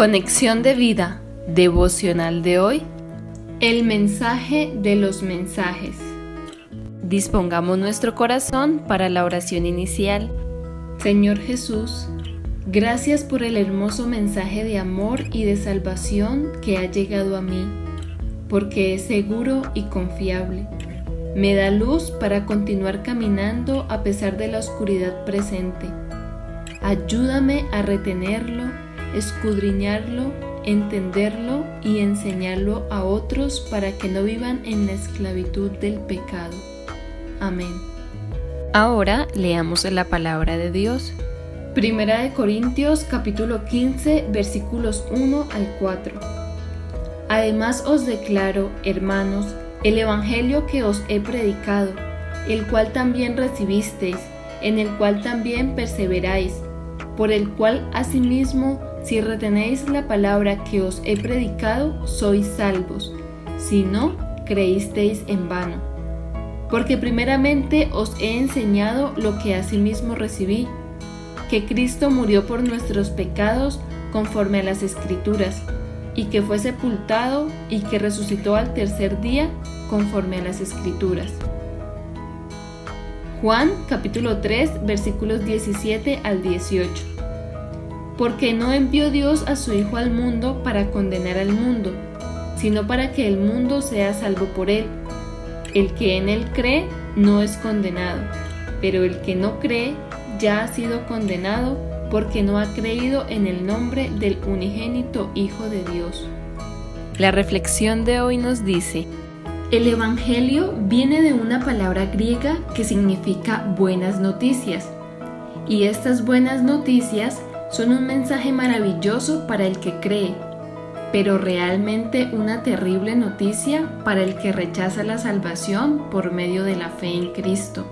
Conexión de vida devocional de hoy. El mensaje de los mensajes. Dispongamos nuestro corazón para la oración inicial. Señor Jesús, gracias por el hermoso mensaje de amor y de salvación que ha llegado a mí, porque es seguro y confiable. Me da luz para continuar caminando a pesar de la oscuridad presente. Ayúdame a retenerlo escudriñarlo, entenderlo y enseñarlo a otros para que no vivan en la esclavitud del pecado. Amén. Ahora leamos la palabra de Dios. Primera de Corintios capítulo 15 versículos 1 al 4. Además os declaro, hermanos, el Evangelio que os he predicado, el cual también recibisteis, en el cual también perseveráis, por el cual asimismo si retenéis la palabra que os he predicado, sois salvos. Si no, creísteis en vano. Porque primeramente os he enseñado lo que asimismo recibí, que Cristo murió por nuestros pecados conforme a las Escrituras, y que fue sepultado y que resucitó al tercer día conforme a las Escrituras. Juan capítulo 3 versículos 17 al 18 porque no envió Dios a su Hijo al mundo para condenar al mundo, sino para que el mundo sea salvo por él. El que en él cree no es condenado, pero el que no cree ya ha sido condenado porque no ha creído en el nombre del unigénito Hijo de Dios. La reflexión de hoy nos dice, el Evangelio viene de una palabra griega que significa buenas noticias, y estas buenas noticias son un mensaje maravilloso para el que cree, pero realmente una terrible noticia para el que rechaza la salvación por medio de la fe en Cristo.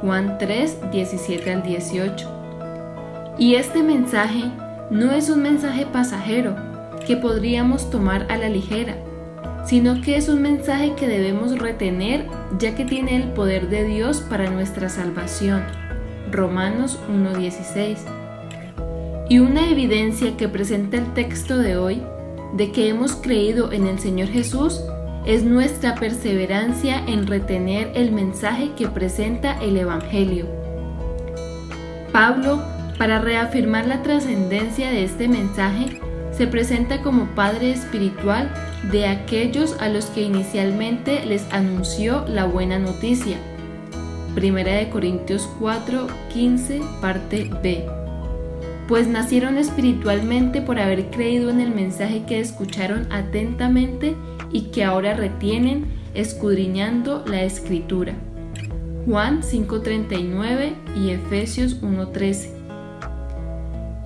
Juan 3, 17 al 18. Y este mensaje no es un mensaje pasajero que podríamos tomar a la ligera, sino que es un mensaje que debemos retener ya que tiene el poder de Dios para nuestra salvación. Romanos 1.16 y una evidencia que presenta el texto de hoy de que hemos creído en el Señor Jesús es nuestra perseverancia en retener el mensaje que presenta el Evangelio. Pablo, para reafirmar la trascendencia de este mensaje, se presenta como Padre espiritual de aquellos a los que inicialmente les anunció la buena noticia. Primera de Corintios 4, 15, parte B pues nacieron espiritualmente por haber creído en el mensaje que escucharon atentamente y que ahora retienen escudriñando la escritura. Juan 5:39 y Efesios 1:13.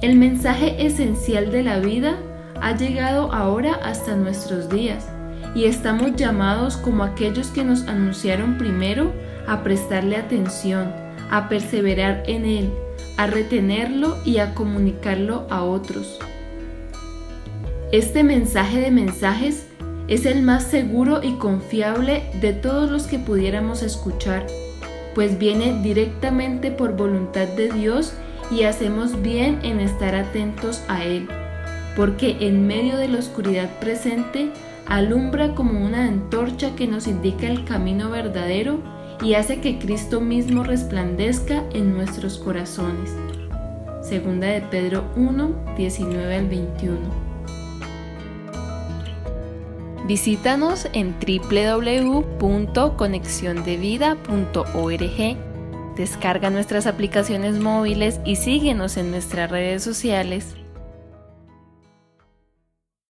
El mensaje esencial de la vida ha llegado ahora hasta nuestros días y estamos llamados como aquellos que nos anunciaron primero a prestarle atención, a perseverar en él a retenerlo y a comunicarlo a otros. Este mensaje de mensajes es el más seguro y confiable de todos los que pudiéramos escuchar, pues viene directamente por voluntad de Dios y hacemos bien en estar atentos a Él, porque en medio de la oscuridad presente alumbra como una antorcha que nos indica el camino verdadero y hace que Cristo mismo resplandezca en nuestros corazones. Segunda de Pedro 1, 19 al 21. Visítanos en www.conexiondevida.org. Descarga nuestras aplicaciones móviles y síguenos en nuestras redes sociales